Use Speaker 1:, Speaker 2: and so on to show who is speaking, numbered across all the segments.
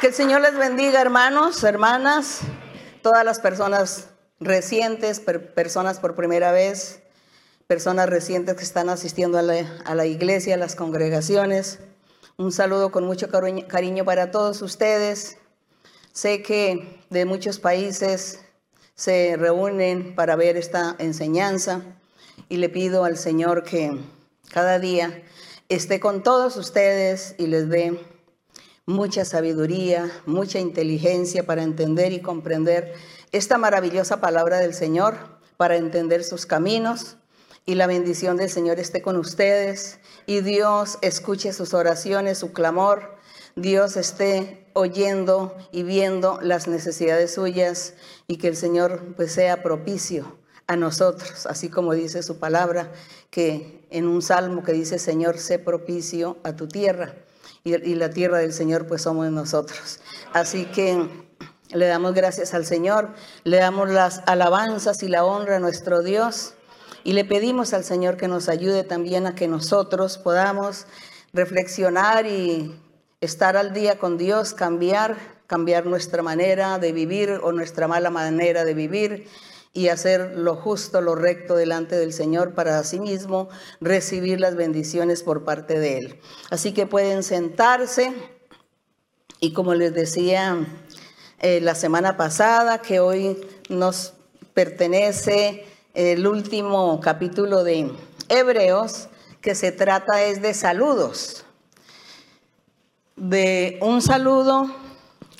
Speaker 1: Que el Señor les bendiga, hermanos, hermanas, todas las personas recientes, personas por primera vez, personas recientes que están asistiendo a la, a la iglesia, a las congregaciones. Un saludo con mucho cariño para todos ustedes. Sé que de muchos países se reúnen para ver esta enseñanza y le pido al Señor que cada día esté con todos ustedes y les dé mucha sabiduría, mucha inteligencia para entender y comprender esta maravillosa palabra del Señor, para entender sus caminos. Y la bendición del Señor esté con ustedes y Dios escuche sus oraciones, su clamor. Dios esté oyendo y viendo las necesidades suyas y que el Señor pues sea propicio a nosotros, así como dice su palabra, que en un salmo que dice, Señor, sé propicio a tu tierra y, la tierra del Señor pues somos nosotros. Así que le damos gracias al Señor, le damos las alabanzas y la honra a nuestro Dios y le pedimos al Señor que nos ayude también a que nosotros podamos reflexionar y estar al día con Dios, cambiar, cambiar nuestra manera de vivir o nuestra mala manera de vivir y hacer lo justo, lo recto delante del Señor para asimismo recibir las bendiciones por parte de Él. Así que pueden sentarse y como les decía eh, la semana pasada, que hoy nos pertenece el último capítulo de Hebreos, que se trata es de saludos, de un saludo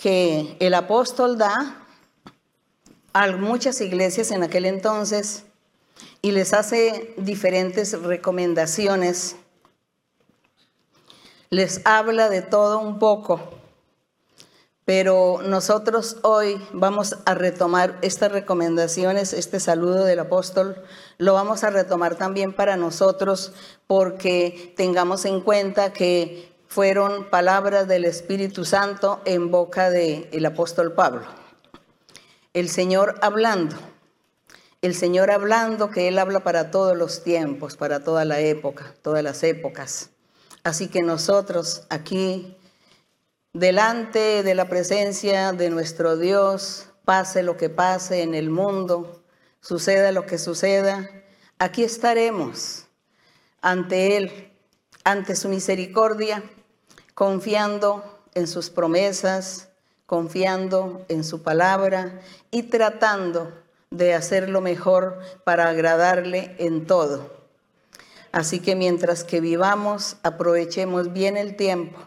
Speaker 1: que el apóstol da a muchas iglesias en aquel entonces y les hace diferentes recomendaciones. Les habla de todo un poco, pero nosotros hoy vamos a retomar estas recomendaciones, este saludo del apóstol, lo vamos a retomar también para nosotros porque tengamos en cuenta que fueron palabras del Espíritu Santo en boca del apóstol Pablo el Señor hablando, el Señor hablando que Él habla para todos los tiempos, para toda la época, todas las épocas. Así que nosotros aquí, delante de la presencia de nuestro Dios, pase lo que pase en el mundo, suceda lo que suceda, aquí estaremos ante Él, ante su misericordia, confiando en sus promesas, confiando en su palabra y tratando de hacer lo mejor para agradarle en todo. Así que mientras que vivamos, aprovechemos bien el tiempo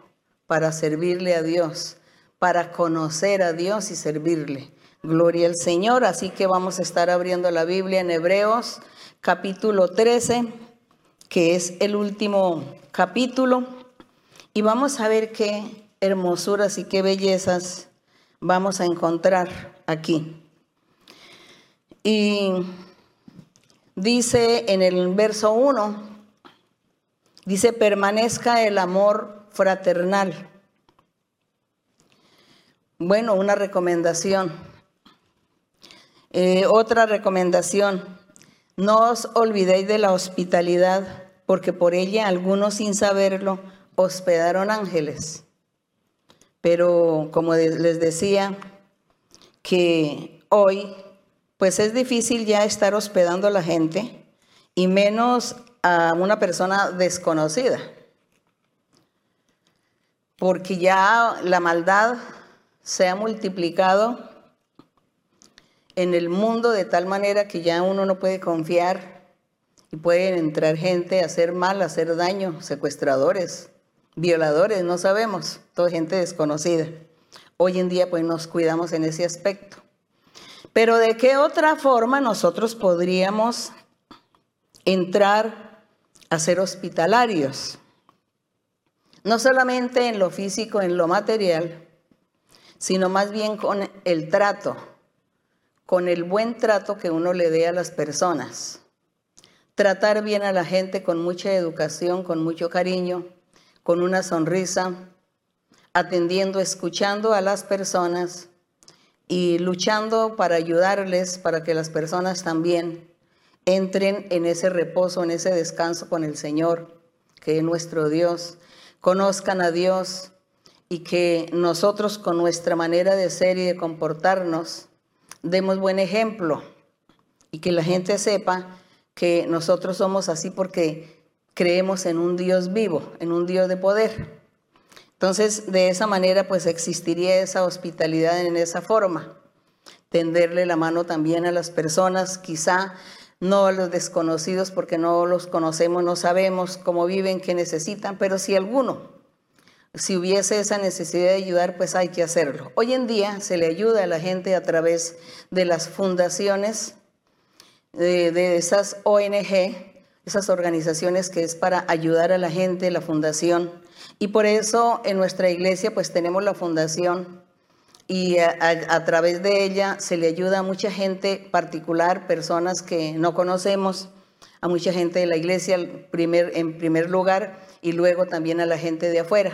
Speaker 1: para servirle a Dios, para conocer a Dios y servirle. Gloria al Señor. Así que vamos a estar abriendo la Biblia en Hebreos capítulo 13, que es el último capítulo. Y vamos a ver qué hermosuras y qué bellezas vamos a encontrar aquí. Y dice en el verso 1, dice, permanezca el amor fraternal. Bueno, una recomendación. Eh, otra recomendación, no os olvidéis de la hospitalidad, porque por ella algunos sin saberlo hospedaron ángeles. Pero como les decía, que hoy pues es difícil ya estar hospedando a la gente y menos a una persona desconocida. Porque ya la maldad se ha multiplicado en el mundo de tal manera que ya uno no puede confiar y pueden entrar gente a hacer mal, a hacer daño, secuestradores, violadores, no sabemos, toda gente desconocida. Hoy en día pues nos cuidamos en ese aspecto. Pero ¿de qué otra forma nosotros podríamos entrar a ser hospitalarios? No solamente en lo físico, en lo material, sino más bien con el trato, con el buen trato que uno le dé a las personas. Tratar bien a la gente con mucha educación, con mucho cariño, con una sonrisa, atendiendo, escuchando a las personas y luchando para ayudarles, para que las personas también entren en ese reposo, en ese descanso con el Señor, que es nuestro Dios, conozcan a Dios y que nosotros con nuestra manera de ser y de comportarnos demos buen ejemplo y que la gente sepa que nosotros somos así porque creemos en un Dios vivo, en un Dios de poder. Entonces, de esa manera, pues existiría esa hospitalidad en esa forma. Tenderle la mano también a las personas, quizá no a los desconocidos porque no los conocemos, no sabemos cómo viven, qué necesitan, pero si alguno si hubiese esa necesidad de ayudar, pues hay que hacerlo. Hoy en día se le ayuda a la gente a través de las fundaciones, de, esas ONG, esas organizaciones que es para ayudar a la gente, la fundación. Y por eso en nuestra iglesia pues tenemos la fundación y a, través de ella se le ayuda a mucha gente particular, personas que no conocemos, a mucha gente de la iglesia primer, en primer lugar y luego también a la gente de afuera.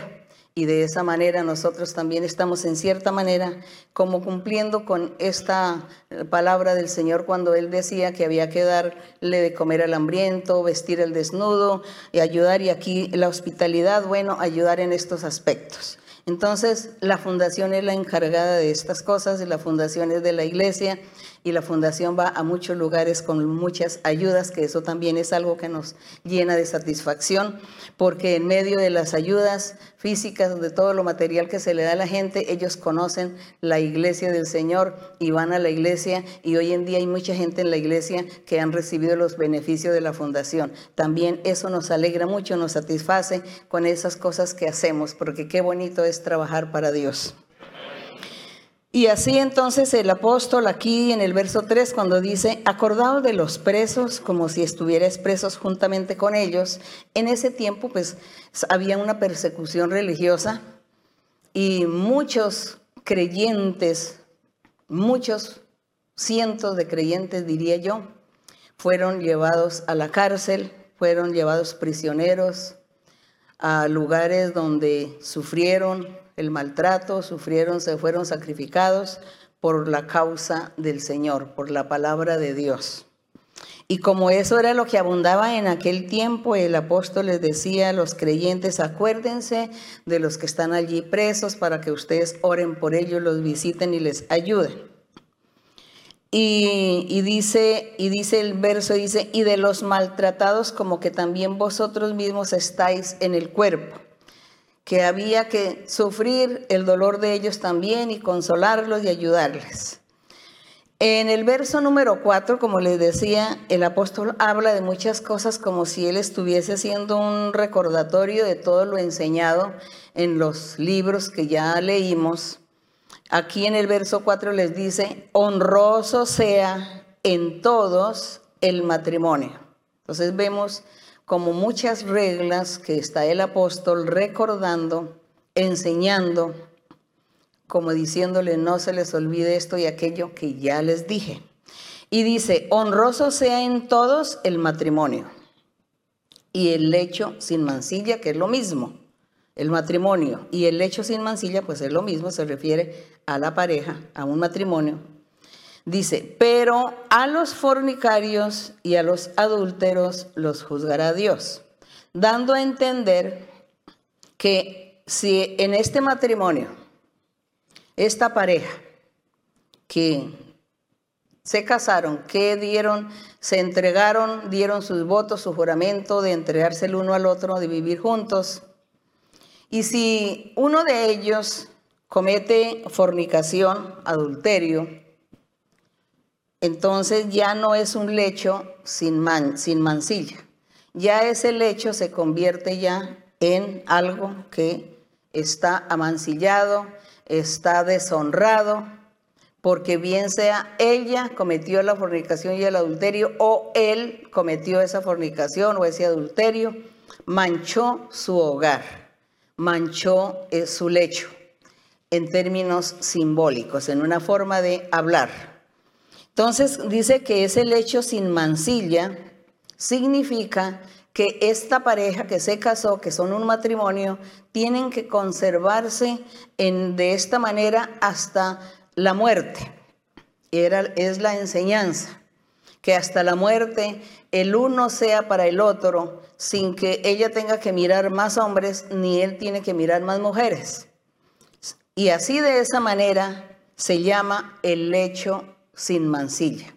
Speaker 1: Y de esa manera nosotros también estamos en cierta manera como cumpliendo con esta palabra del Señor cuando Él decía que había que darle de comer al hambriento, vestir al desnudo y ayudar. Y aquí la hospitalidad, bueno, ayudar en estos aspectos. Entonces, la fundación es la encargada de estas cosas y la fundación es de la iglesia y la fundación va a muchos lugares con muchas ayudas, que eso también es algo que nos llena de satisfacción, porque en medio de las ayudas físicas, de todo lo material que se le da a la gente, ellos conocen la iglesia del Señor y van a la iglesia y hoy en día hay mucha gente en la iglesia que han recibido los beneficios de la fundación. También eso nos alegra mucho, nos satisface con esas cosas que hacemos, porque qué bonito es trabajar para Dios. Y así entonces el apóstol aquí en el verso 3 cuando dice, acordado de los presos como si estuvieras presos juntamente con ellos, en ese tiempo pues había una persecución religiosa y muchos creyentes, muchos cientos de creyentes diría yo, fueron llevados a la cárcel, fueron llevados prisioneros a lugares donde sufrieron, el maltrato, sufrieron, se fueron sacrificados por la causa del Señor, por la palabra de Dios. Y como eso era lo que abundaba en aquel tiempo, el apóstol les decía a los creyentes, acuérdense de los que están allí presos para que ustedes oren por ellos, los visiten y les ayuden. Y, y, dice, y dice el verso, dice, y de los maltratados como que también vosotros mismos estáis en el cuerpo que había que sufrir el dolor de ellos también y consolarlos y ayudarles. En el verso número 4, como les decía, el apóstol habla de muchas cosas como si él estuviese haciendo un recordatorio de todo lo enseñado en los libros que ya leímos. Aquí en el verso 4 les dice, honroso sea en todos el matrimonio. Entonces vemos como muchas reglas que está el apóstol recordando, enseñando, como diciéndole no se les olvide esto y aquello que ya les dije. Y dice, honroso sea en todos el matrimonio y el lecho sin mancilla, que es lo mismo, el matrimonio y el lecho sin mancilla, pues es lo mismo, se refiere a la pareja, a un matrimonio Dice, pero a los fornicarios y a los adúlteros los juzgará Dios, dando a entender que si en este matrimonio, esta pareja que se casaron, que dieron, se entregaron, dieron sus votos, su juramento de entregarse el uno al otro, de vivir juntos, y si uno de ellos comete fornicación, adulterio, entonces ya no es un lecho sin, sin mancilla. Ya ese lecho se convierte ya en algo que está amancillado, está deshonrado, porque bien sea ella cometió la fornicación y el adulterio o él cometió esa fornicación o ese adulterio, manchó su hogar, manchó eh, su lecho en términos simbólicos, en una forma de hablar. Entonces dice que ese lecho sin mancilla significa que esta pareja que se casó, que son un matrimonio, tienen que conservarse en, de esta manera hasta la muerte. Era, es la enseñanza, que hasta la muerte el uno sea para el otro, sin que ella tenga que mirar más hombres, ni él tiene que mirar más mujeres. Y así de esa manera se llama el lecho sin mancilla.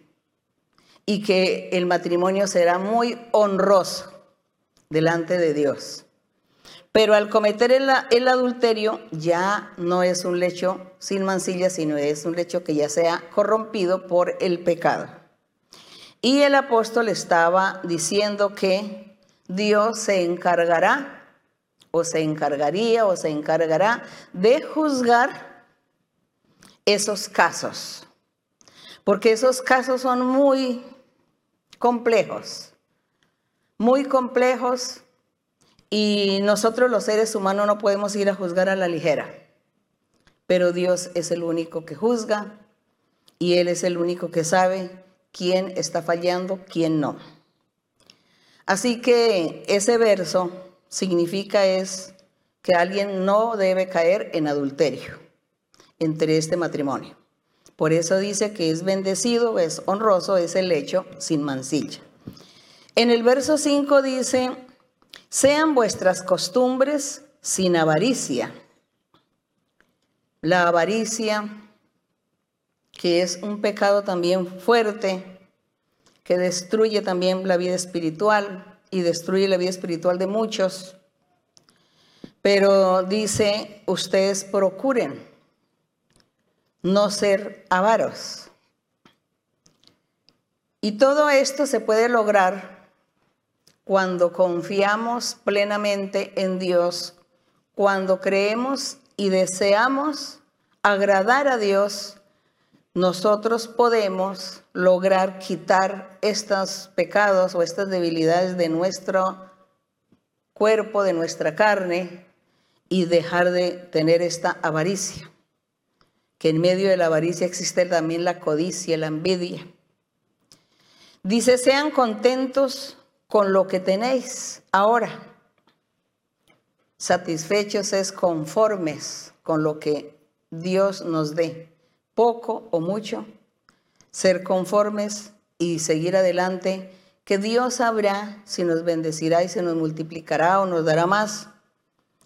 Speaker 1: Y que el matrimonio será muy honroso delante de Dios. Pero al cometer el, el, adulterio ya no es un lecho sin mancilla, sino es un lecho que ya sea corrompido por el pecado. Y el apóstol estaba diciendo que Dios se encargará, o se encargaría, o se encargará de juzgar esos casos. Porque esos casos son muy complejos, muy complejos y nosotros los seres humanos no podemos ir a juzgar a la ligera, pero Dios es el único que juzga y Él es el único que sabe quién está fallando, quién no. Así que ese verso significa es que alguien no debe caer en adulterio entre este matrimonio. Por eso dice que es bendecido, es honroso, es el hecho sin mancilla. En el verso 5 dice, sean vuestras costumbres sin avaricia. La avaricia, que es un pecado también fuerte, que destruye también la vida espiritual y destruye la vida espiritual de muchos. Pero dice, ustedes procuren no ser avaros. Y todo esto se puede lograr cuando confiamos plenamente en Dios, cuando creemos y deseamos agradar a Dios, nosotros podemos lograr quitar estos pecados o estas debilidades de nuestro cuerpo, de nuestra carne y dejar de tener esta avaricia. Que en medio de la avaricia existe también la codicia, la envidia. Dice, sean contentos con lo que tenéis ahora. Satisfechos es conformes con lo que Dios nos dé, poco o mucho, ser conformes y seguir adelante, que Dios sabrá si nos bendecirá y se nos multiplicará o nos dará más.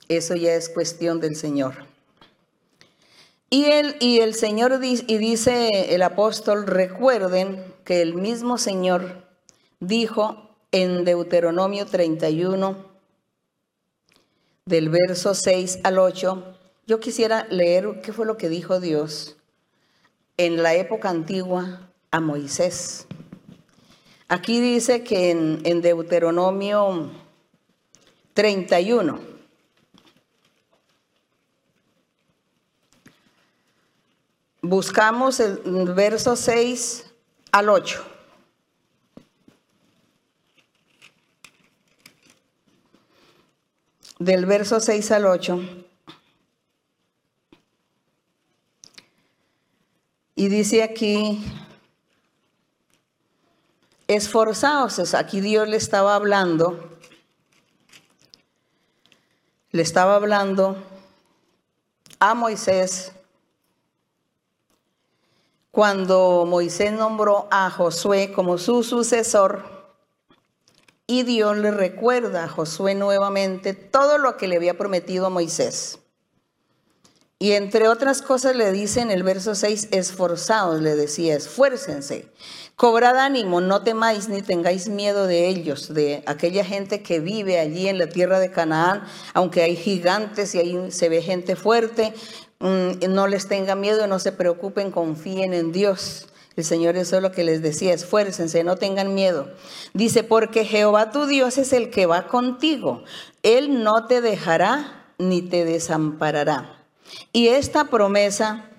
Speaker 1: Eso ya es cuestión del Señor. Y, y el Señor y dice el apóstol, recuerden que el mismo Señor dijo en Deuteronomio 31, del verso 6 al 8, yo quisiera leer qué fue lo que dijo Dios en la época antigua a Moisés. Aquí dice que en, en Deuteronomio 31, buscamos el verso 6 al 8. del verso 6 al 8. Y dice aquí, esforzaos, aquí Dios le estaba hablando, le estaba hablando a Moisés cuando Moisés nombró a Josué como su sucesor y Dios le recuerda a Josué nuevamente todo lo que le había prometido a Moisés. Y entre otras cosas le dice en el verso 6, esforzados, le decía, esfuércense, cobrad ánimo, no temáis ni tengáis miedo de ellos, de aquella gente que vive allí en la tierra de Canaán, aunque hay gigantes y ahí se ve gente fuerte, no les tenga miedo, no se preocupen, confíen en Dios. El Señor es lo que les decía, esfuércense, no tengan miedo. Dice, porque Jehová tu Dios es el que va contigo. Él no te dejará ni te desamparará. Y esta promesa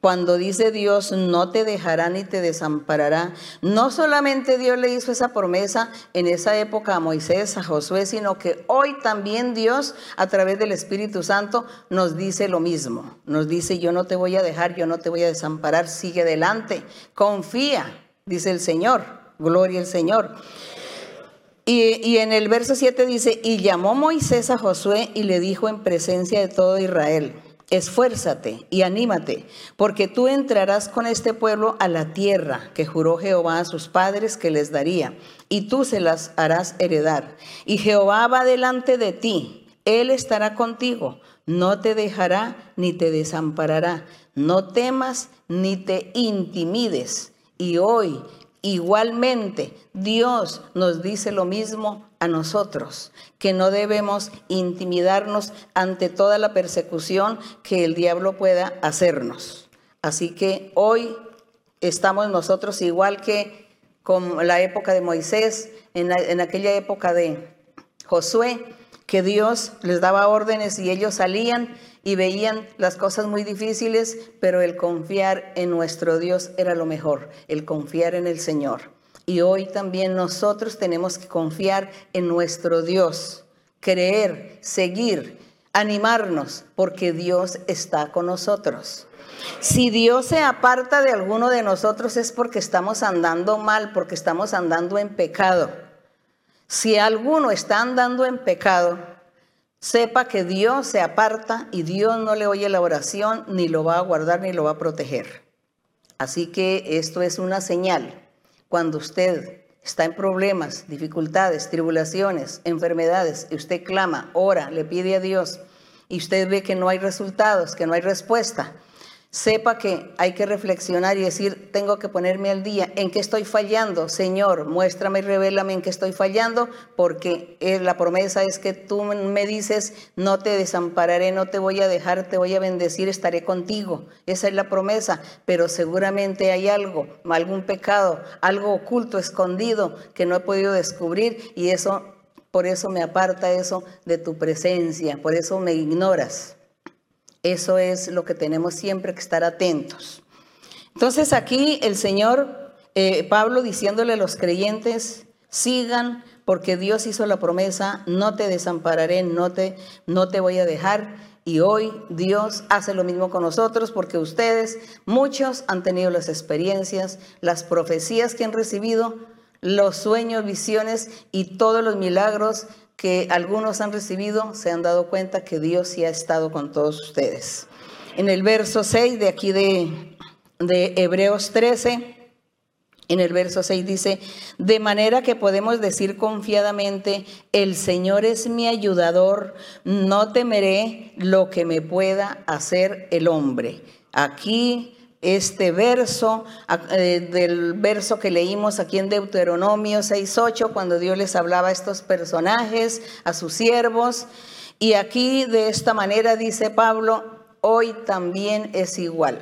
Speaker 1: cuando dice Dios no te dejará ni te desamparará, no solamente Dios le hizo esa promesa en esa época a Moisés, a Josué, sino que hoy también Dios a través del Espíritu Santo nos dice lo mismo. Nos dice, yo no te voy a dejar, yo no te voy a desamparar, sigue adelante, confía, dice el Señor, gloria al Señor. Y, en el verso 7 dice, y llamó Moisés a Josué y le dijo en presencia de todo Israel, esfuérzate y anímate, porque tú entrarás con este pueblo a la tierra que juró Jehová a sus padres que les daría, y tú se las harás heredar. Y Jehová va delante de ti, Él estará contigo, no te dejará ni te desamparará. No temas ni te intimides. Y hoy, igualmente, Dios nos dice lo mismo a nosotros, que no debemos intimidarnos ante toda la persecución que el diablo pueda hacernos. Así que hoy estamos nosotros igual que con la época de Moisés, en, en aquella época de Josué, que Dios les daba órdenes y ellos salían y veían las cosas muy difíciles, pero el confiar en nuestro Dios era lo mejor, el confiar en el Señor. Y hoy también nosotros tenemos que confiar en nuestro Dios, creer, seguir, animarnos, porque Dios está con nosotros. Si Dios se aparta de alguno de nosotros es porque estamos andando mal, porque estamos andando en pecado. Si alguno está andando en pecado, sepa que Dios se aparta y Dios no le oye la oración, ni lo va a guardar, ni lo va a proteger. Así que esto es una señal. Cuando usted está en problemas, dificultades, tribulaciones, enfermedades, y usted clama, ora, le pide a Dios, y usted ve que no hay resultados, que no hay respuesta, sepa que hay que reflexionar y decir, tengo que ponerme al día, ¿en qué estoy fallando? Señor, muéstrame y revélame en qué estoy fallando, porque eh, la promesa es que tú me dices, no te desampararé, no te voy a dejar, te voy a bendecir, estaré contigo. Esa es la promesa, pero seguramente hay algo, algún pecado, algo oculto, escondido, que no he podido descubrir y eso, por eso me aparta eso de tu presencia, por eso me ignoras. Eso es lo que tenemos siempre que estar atentos. Entonces aquí el Señor, eh, Pablo diciéndole a los creyentes, sigan porque Dios hizo la promesa, no te desampararé, no te, no te voy a dejar. Y hoy Dios hace lo mismo con nosotros porque ustedes, muchos han tenido las experiencias, las profecías que han recibido, los sueños, visiones y todos los milagros que algunos han recibido se han dado cuenta que Dios sí ha estado con todos ustedes. En el verso 6 de aquí de, de Hebreos 13, en el verso 6 dice, de manera que podemos decir confiadamente, el Señor es mi ayudador, no temeré lo que me pueda hacer el hombre. Aquí este verso, eh, del verso que leímos aquí en Deuteronomio 6.8, cuando Dios les hablaba a estos personajes, a sus siervos. Y aquí de esta manera dice Pablo, hoy también es igual.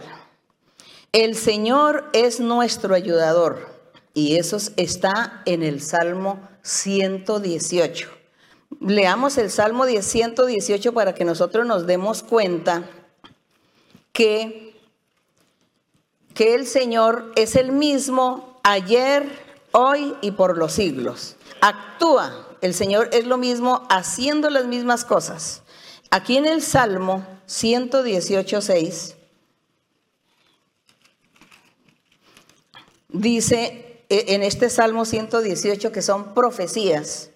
Speaker 1: El Señor es nuestro ayudador. Y eso está en el Salmo 118. Leamos el Salmo 118 para que nosotros nos demos cuenta que que el Señor es el mismo ayer, hoy y por los siglos. Actúa, el Señor es lo mismo haciendo las mismas cosas. Aquí en el Salmo 118, 6, dice e, en este Salmo 118 que son profecías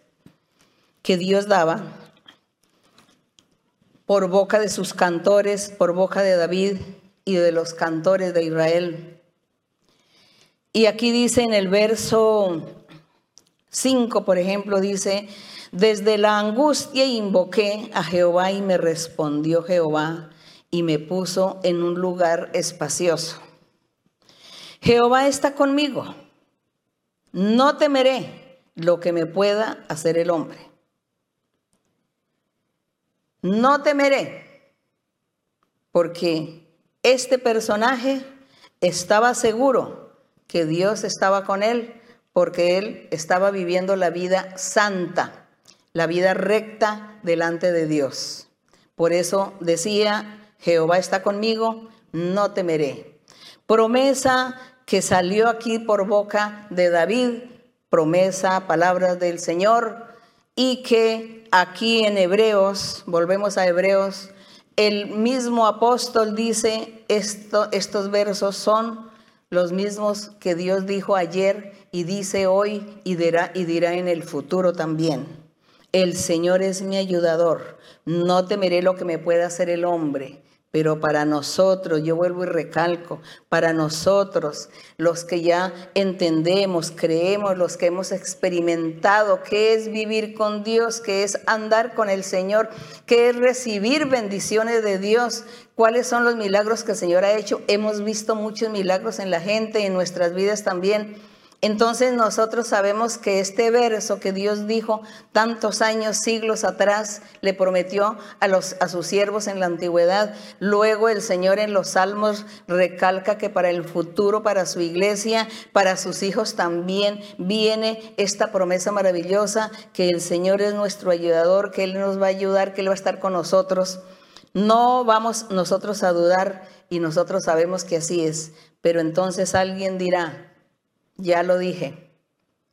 Speaker 1: que Dios daba por boca de sus cantores, por boca de David, y de los cantores de Israel. Y aquí dice en el verso 5, por ejemplo, dice, desde la angustia invoqué a Jehová y me respondió Jehová y me puso en un lugar espacioso. Jehová está conmigo, no temeré lo que me pueda hacer el hombre. No temeré, porque este personaje estaba seguro que Dios estaba con él porque él estaba viviendo la vida santa, la vida recta delante de Dios. Por eso decía, Jehová está conmigo, no temeré. Promesa que salió aquí por boca de David, promesa, palabras del Señor, y que aquí en Hebreos, volvemos a Hebreos el mismo apóstol dice, esto, estos versos son los mismos que Dios dijo ayer y dice hoy y dirá, y dirá en el futuro también. El Señor es mi ayudador, no temeré lo que me pueda hacer el hombre. Pero para nosotros, yo vuelvo y recalco, para nosotros, los que ya entendemos, creemos, los que hemos experimentado qué es vivir con Dios, qué es andar con el Señor, qué es recibir bendiciones de Dios, cuáles son los milagros que el Señor ha hecho. Hemos visto muchos milagros en la gente, en nuestras vidas también. Entonces nosotros sabemos que este verso que Dios dijo tantos años, siglos atrás, le prometió a, sus siervos en la antigüedad. Luego el Señor en los salmos recalca que para el futuro, para su iglesia, para sus hijos también viene esta promesa maravillosa que el Señor es nuestro ayudador, que Él nos va a ayudar, que Él va a estar con nosotros. No vamos nosotros a dudar y nosotros sabemos que así es, pero entonces alguien dirá, ya lo dije.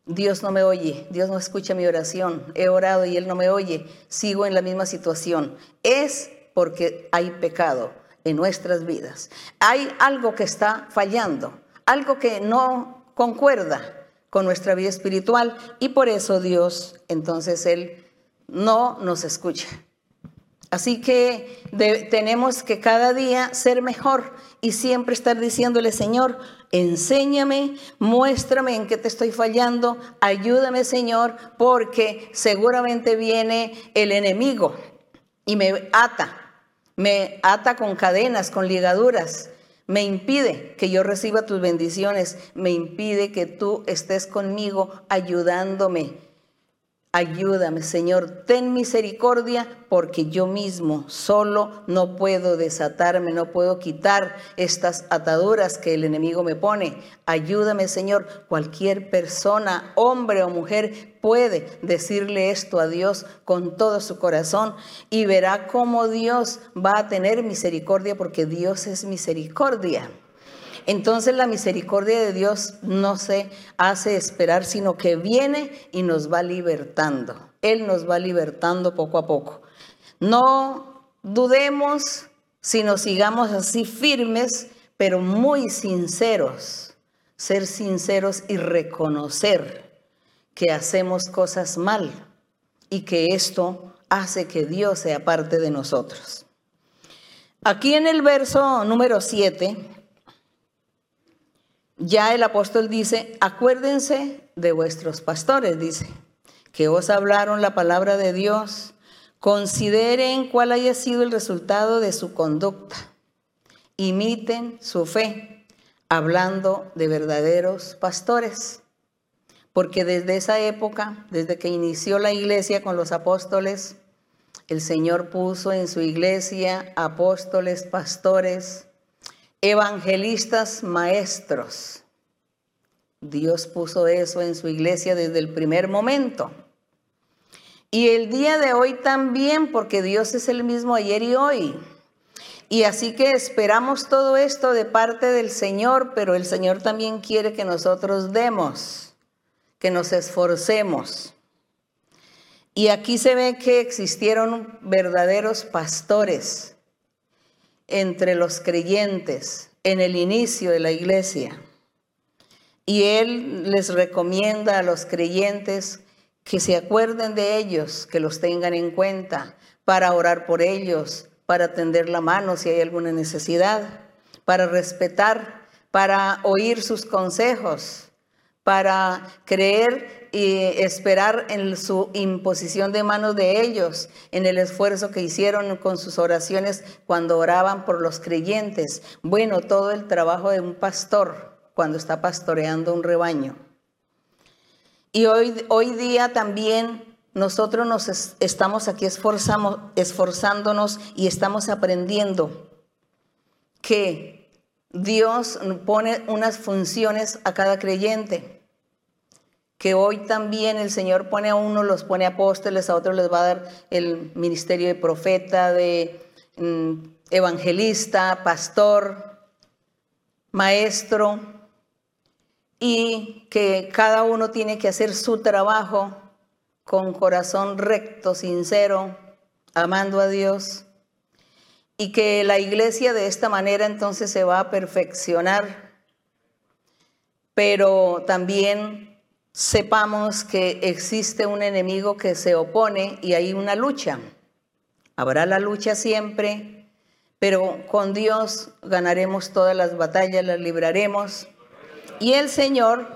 Speaker 1: Dios no me oye, Dios no escucha mi oración. He orado y Él no me oye. Sigo en la misma situación. Es porque hay pecado en nuestras vidas. Hay algo que está fallando, algo que no concuerda con nuestra vida espiritual y por eso Dios, entonces Él no nos escucha. Así que tenemos que cada día ser mejor y siempre estar diciéndole, Señor, enséñame, muéstrame en qué te estoy fallando, ayúdame, Señor, porque seguramente viene el enemigo y me ata, me ata con cadenas, con ligaduras, me impide que yo reciba tus bendiciones, me impide que tú estés conmigo ayudándome Ayúdame, Señor, ten misericordia porque yo mismo solo no puedo desatarme, no puedo quitar estas ataduras que el enemigo me pone. Ayúdame, Señor. Cualquier persona, hombre o mujer, puede decirle esto a Dios con todo su corazón y verá cómo Dios va a tener misericordia porque Dios es misericordia. Entonces la misericordia de Dios no se hace esperar, sino que viene y nos va libertando. Él nos va libertando poco a poco. No dudemos, sino sigamos así firmes, pero muy sinceros. Ser sinceros y reconocer que hacemos cosas mal y que esto hace que Dios sea parte de nosotros. Aquí en el verso número 7 ya el apóstol dice, acuérdense de vuestros pastores, dice, que os hablaron la palabra de Dios, consideren cuál haya sido el resultado de su conducta, imiten su fe, hablando de verdaderos pastores. Porque desde esa época, desde que inició la iglesia con los apóstoles, el Señor puso en su iglesia apóstoles, pastores, evangelistas maestros. Dios puso eso en su iglesia desde el primer momento. Y el día de hoy también, porque Dios es el mismo ayer y hoy. Y así que esperamos todo esto de parte del Señor, pero el Señor también quiere que nosotros demos, que nos esforcemos. Y aquí se ve que existieron verdaderos pastores entre los creyentes en el inicio de la iglesia. Y Él les recomienda a los creyentes que se acuerden de ellos, que los tengan en cuenta para orar por ellos, para tender la mano si hay alguna necesidad, para respetar, para oír sus consejos, para creer y esperar en su imposición de manos de ellos, en el esfuerzo que hicieron con sus oraciones cuando oraban por los creyentes. Bueno, todo el trabajo de un pastor cuando está pastoreando un rebaño. Y hoy, hoy día también nosotros nos estamos aquí esforzándonos y estamos aprendiendo que Dios pone unas funciones a cada creyente que hoy también el Señor pone a uno, los pone apóstoles, a otros les va a dar el ministerio de profeta, de mm, evangelista, pastor, maestro, y que cada uno tiene que hacer su trabajo con corazón recto, sincero, amando a Dios, y que la iglesia de esta manera entonces se va a perfeccionar, pero también sepamos que existe un enemigo que se opone y hay una lucha. Habrá la lucha siempre, pero con Dios ganaremos todas las batallas, las libraremos. Y el Señor,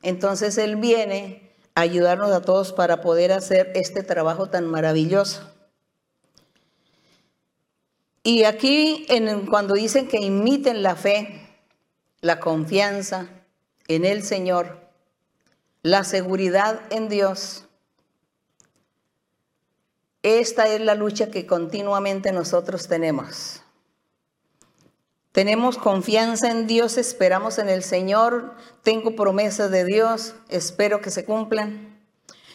Speaker 1: entonces Él viene a ayudarnos a todos para poder hacer este trabajo tan maravilloso. Y aquí, en, cuando dicen que imiten la fe, la confianza en el Señor, la seguridad en Dios, esta es la lucha que continuamente nosotros tenemos. Tenemos confianza en Dios, esperamos en el Señor, tengo promesas de Dios, espero que se cumplan.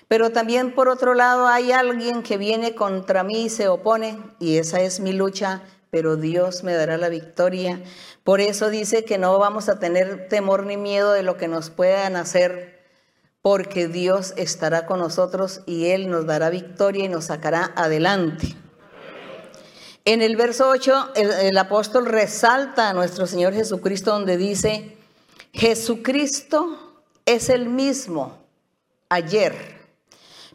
Speaker 1: Pero también por otro lado hay alguien que viene contra mí y se opone y esa es mi lucha, pero Dios me dará la victoria. Por eso dice que no vamos a tener temor ni miedo de lo que nos puedan hacer porque Dios estará con nosotros y Él nos dará victoria y nos sacará adelante. En el verso 8, el, apóstol resalta a nuestro Señor Jesucristo donde dice, Jesucristo es el mismo ayer.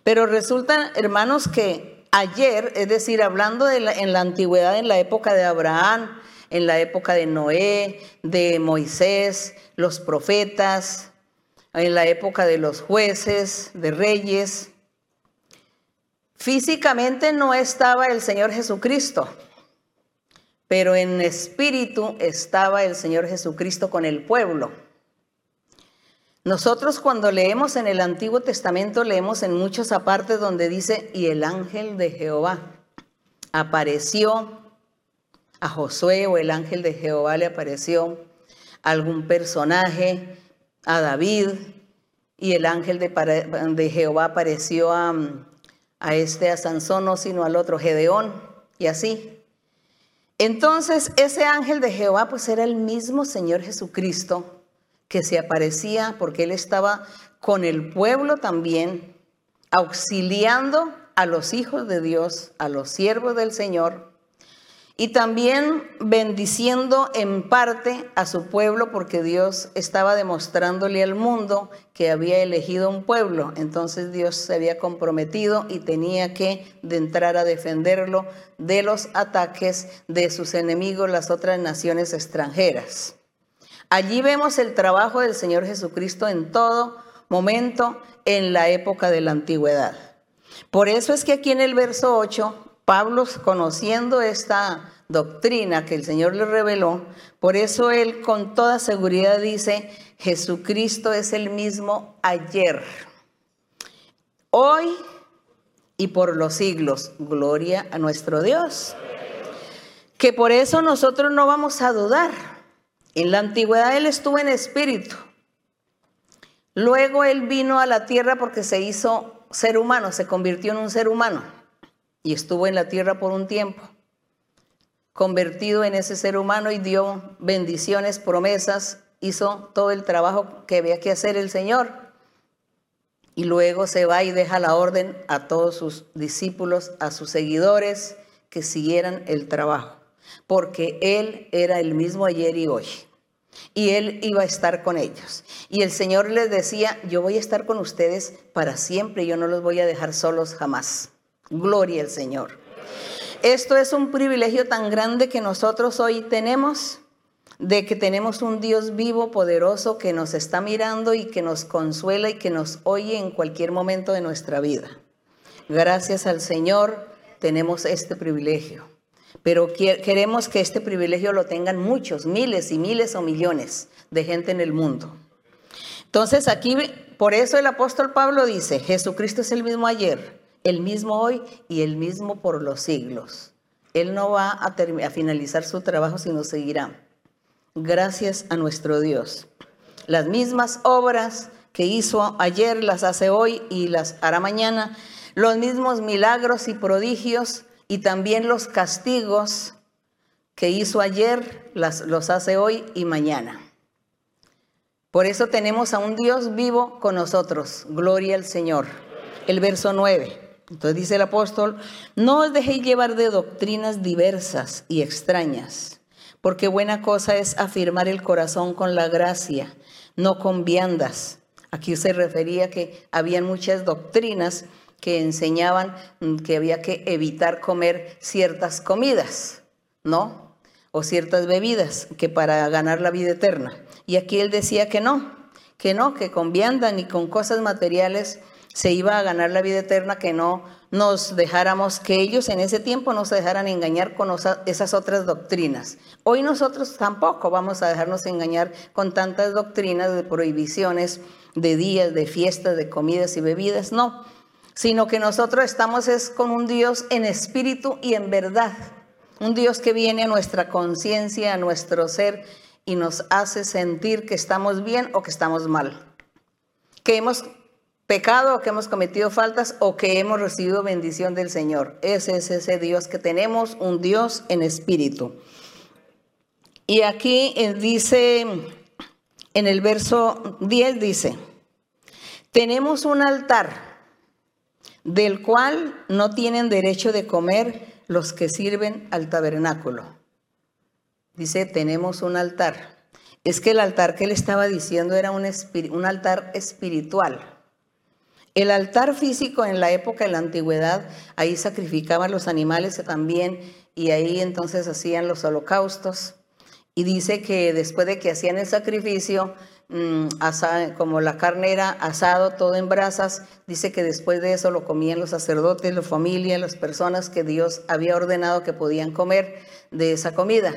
Speaker 1: Pero resulta, hermanos, que ayer, es decir, hablando de en la antigüedad, en la época de Abraham, en la época de Noé, de Moisés, los profetas, en la época de los jueces, de reyes. Físicamente no estaba el Señor Jesucristo, pero en espíritu estaba el Señor Jesucristo con el pueblo. Nosotros cuando leemos en el Antiguo Testamento, leemos en muchos apartes donde dice, y el ángel de Jehová apareció a Josué o el ángel de Jehová le apareció a algún personaje a David y el ángel de, Jehová apareció a, a este, a Sansón, no sino al otro, Gedeón, y así. Entonces ese ángel de Jehová pues era el mismo Señor Jesucristo que se aparecía porque él estaba con el pueblo también, auxiliando a los hijos de Dios, a los siervos del Señor, y también bendiciendo en parte a su pueblo porque Dios estaba demostrándole al mundo que había elegido un pueblo. Entonces Dios se había comprometido y tenía que entrar a defenderlo de los ataques de sus enemigos, las otras naciones extranjeras. Allí vemos el trabajo del Señor Jesucristo en todo momento en la época de la antigüedad. Por eso es que aquí en el verso 8 Pablo, conociendo esta doctrina que el Señor le reveló, por eso él con toda seguridad dice, Jesucristo es el mismo ayer, hoy y por los siglos. Gloria a nuestro Dios. Que por eso nosotros no vamos a dudar. En la antigüedad él estuvo en espíritu. Luego él vino a la tierra porque se hizo ser humano, se convirtió en un ser humano y estuvo en la tierra por un tiempo, convertido en ese ser humano y dio bendiciones, promesas, hizo todo el trabajo que había que hacer el Señor. Y luego se va y deja la orden a todos sus discípulos, a sus seguidores, que siguieran el trabajo, porque Él era el mismo ayer y hoy. Y Él iba a estar con ellos. Y el Señor les decía, yo voy a estar con ustedes para siempre, yo no los voy a dejar solos jamás. Gloria al Señor. Esto es un privilegio tan grande que nosotros hoy tenemos, de que tenemos un Dios vivo, poderoso, que nos está mirando y que nos consuela y que nos oye en cualquier momento de nuestra vida. Gracias al Señor tenemos este privilegio. Pero queremos que este privilegio lo tengan muchos, miles y miles o millones de gente en el mundo. Entonces aquí, por eso el apóstol Pablo dice, Jesucristo es el mismo ayer, el mismo hoy y el mismo por los siglos. Él no va a, a finalizar su trabajo, sino seguirá. Gracias a nuestro Dios. Las mismas obras que hizo ayer las hace hoy y las hará mañana. Los mismos milagros y prodigios y también los castigos que hizo ayer las, los hace hoy y mañana. Por eso tenemos a un Dios vivo con nosotros. Gloria al Señor. El verso 9. Entonces dice el apóstol, no os dejéis llevar de doctrinas diversas y extrañas, porque buena cosa es afirmar el corazón con la gracia, no con viandas. Aquí se refería que habían muchas doctrinas que enseñaban que había que evitar comer ciertas comidas, ¿no? O ciertas bebidas que para ganar la vida eterna. Y aquí él decía que no, que no, que con vianda ni con cosas materiales se iba a ganar la vida eterna, que no nos dejáramos, que ellos en ese tiempo no se dejaran engañar con esas otras doctrinas. Hoy nosotros tampoco vamos a dejarnos engañar con tantas doctrinas de prohibiciones, de días, de fiestas, de comidas y bebidas, no, sino que nosotros estamos es con un Dios en espíritu y en verdad, un Dios que viene a nuestra conciencia, a nuestro ser y nos hace sentir que estamos bien o que estamos mal, que hemos pecado o que hemos cometido faltas o que hemos recibido bendición del Señor. Ese es ese Dios que tenemos, un Dios en espíritu. Y aquí eh, dice, en el verso 10 dice, tenemos un altar del cual no tienen derecho de comer los que sirven al tabernáculo. Dice, tenemos un altar. Es que el altar que él estaba diciendo era un, un altar espiritual el altar físico en la época de la antigüedad, ahí sacrificaban los animales también y ahí entonces hacían los holocaustos. Y dice que después de que hacían el sacrificio, mm, como la carne era asado todo en brasas, dice que después de eso lo comían los sacerdotes, la familia, las personas que Dios había ordenado que podían comer de esa comida.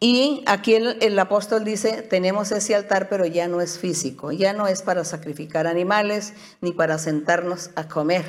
Speaker 1: Y aquí el, apóstol dice, tenemos ese altar, pero ya no es físico, ya no es para sacrificar animales ni para sentarnos a comer,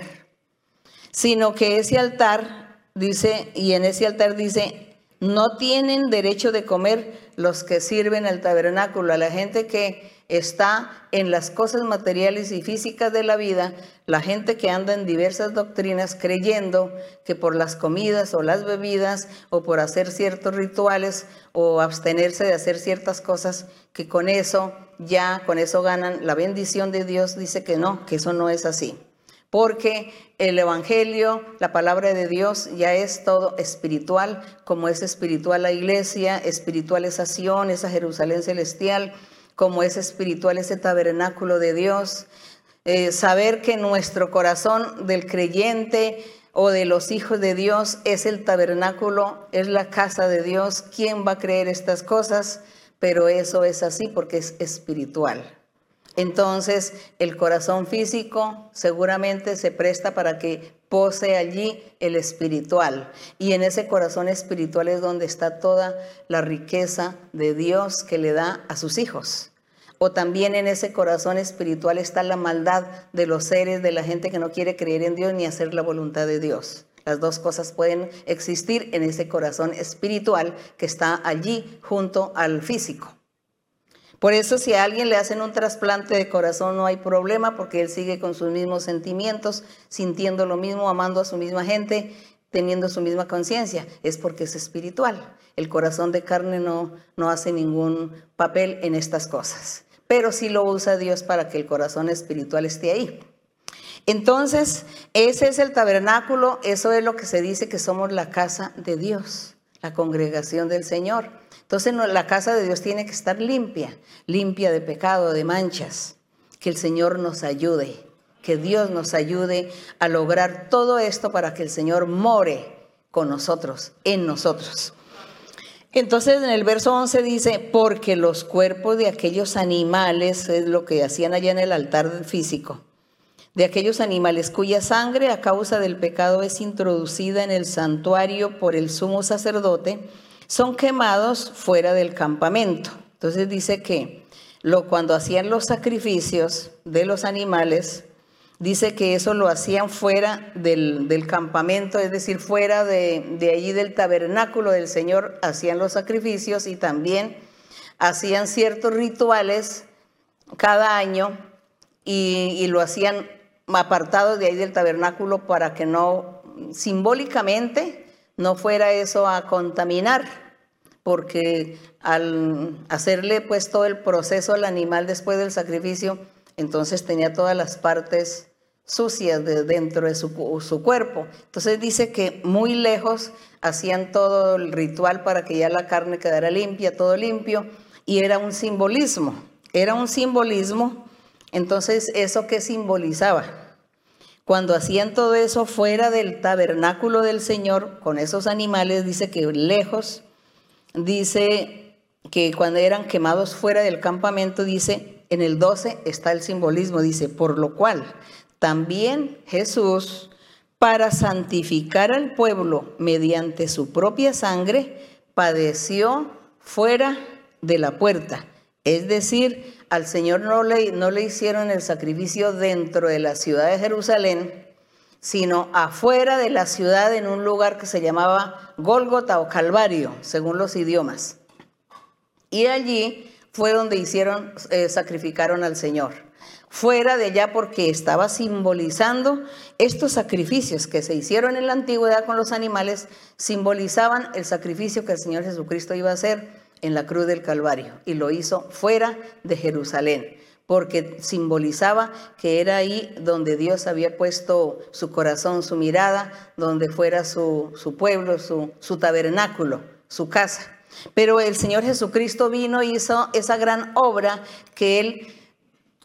Speaker 1: sino que ese altar dice, y en ese altar dice, no tienen derecho de comer los que sirven al tabernáculo, a la gente que está en las cosas materiales y físicas de la vida, la gente que anda en diversas doctrinas creyendo que por las comidas o las bebidas o por hacer ciertos rituales o abstenerse de hacer ciertas cosas, que con eso ya, con eso ganan la bendición de Dios, dice que no, que eso no es así. Porque el Evangelio, la palabra de Dios, ya es todo espiritual, como es espiritual la iglesia, espiritual esa Sion, esa Jerusalén celestial, como es espiritual ese tabernáculo de Dios. Eh, saber que nuestro corazón del creyente o de los hijos de Dios es el tabernáculo, es la casa de Dios. ¿Quién va a creer estas cosas? Pero eso es así porque es espiritual. Entonces el corazón físico seguramente se presta para que pose allí el espiritual. Y en ese corazón espiritual es donde está toda la riqueza de Dios que le da a sus hijos. O también en ese corazón espiritual está la maldad de los seres, de la gente que no quiere creer en Dios ni hacer la voluntad de Dios. Las dos cosas pueden existir en ese corazón espiritual que está allí junto al físico. Por eso si a alguien le hacen un trasplante de corazón no hay problema porque él sigue con sus mismos sentimientos, sintiendo lo mismo, amando a su misma gente, teniendo su misma conciencia. Es porque es espiritual. El corazón de carne no, no hace ningún papel en estas cosas. Pero sí lo usa Dios para que el corazón espiritual esté ahí. Entonces, ese es el tabernáculo, eso es lo que se dice que somos la casa de Dios, la congregación del Señor. Entonces la casa de Dios tiene que estar limpia, limpia de pecado, de manchas. Que el Señor nos ayude, que Dios nos ayude a lograr todo esto para que el Señor more con nosotros, en nosotros. Entonces en el verso 11 dice, porque los cuerpos de aquellos animales, es lo que hacían allá en el altar físico, de aquellos animales cuya sangre a causa del pecado es introducida en el santuario por el sumo sacerdote, son quemados fuera del campamento. Entonces dice que lo, cuando hacían los sacrificios de los animales, dice que eso lo hacían fuera del, campamento, es decir, fuera de, allí del tabernáculo del Señor, hacían los sacrificios y también hacían ciertos rituales cada año y, y lo hacían apartados de ahí del tabernáculo para que no, simbólicamente, no fuera eso a contaminar, porque al hacerle pues todo el proceso al animal después del sacrificio, entonces tenía todas las partes sucias de dentro de su, su, cuerpo. Entonces dice que muy lejos hacían todo el ritual para que ya la carne quedara limpia, todo limpio, y era un simbolismo, era un simbolismo. Entonces, ¿eso qué simbolizaba? Cuando hacían todo eso fuera del tabernáculo del Señor, con esos animales, dice que lejos, dice que cuando eran quemados fuera del campamento, dice, en el 12 está el simbolismo, dice, por lo cual también Jesús, para santificar al pueblo mediante su propia sangre, padeció fuera de la puerta. Es decir, al Señor no le, no le hicieron el sacrificio dentro de la ciudad de Jerusalén, sino afuera de la ciudad en un lugar que se llamaba Gólgota o Calvario, según los idiomas. Y allí fue donde hicieron, eh, sacrificaron al Señor. Fuera de allá porque estaba simbolizando estos sacrificios que se hicieron en la antigüedad con los animales, simbolizaban el sacrificio que el Señor Jesucristo iba a hacer en la cruz del Calvario y lo hizo fuera de Jerusalén, porque simbolizaba que era ahí donde Dios había puesto su corazón, su mirada, donde fuera su, pueblo, su, su tabernáculo, su casa. Pero el Señor Jesucristo vino y hizo esa gran obra que Él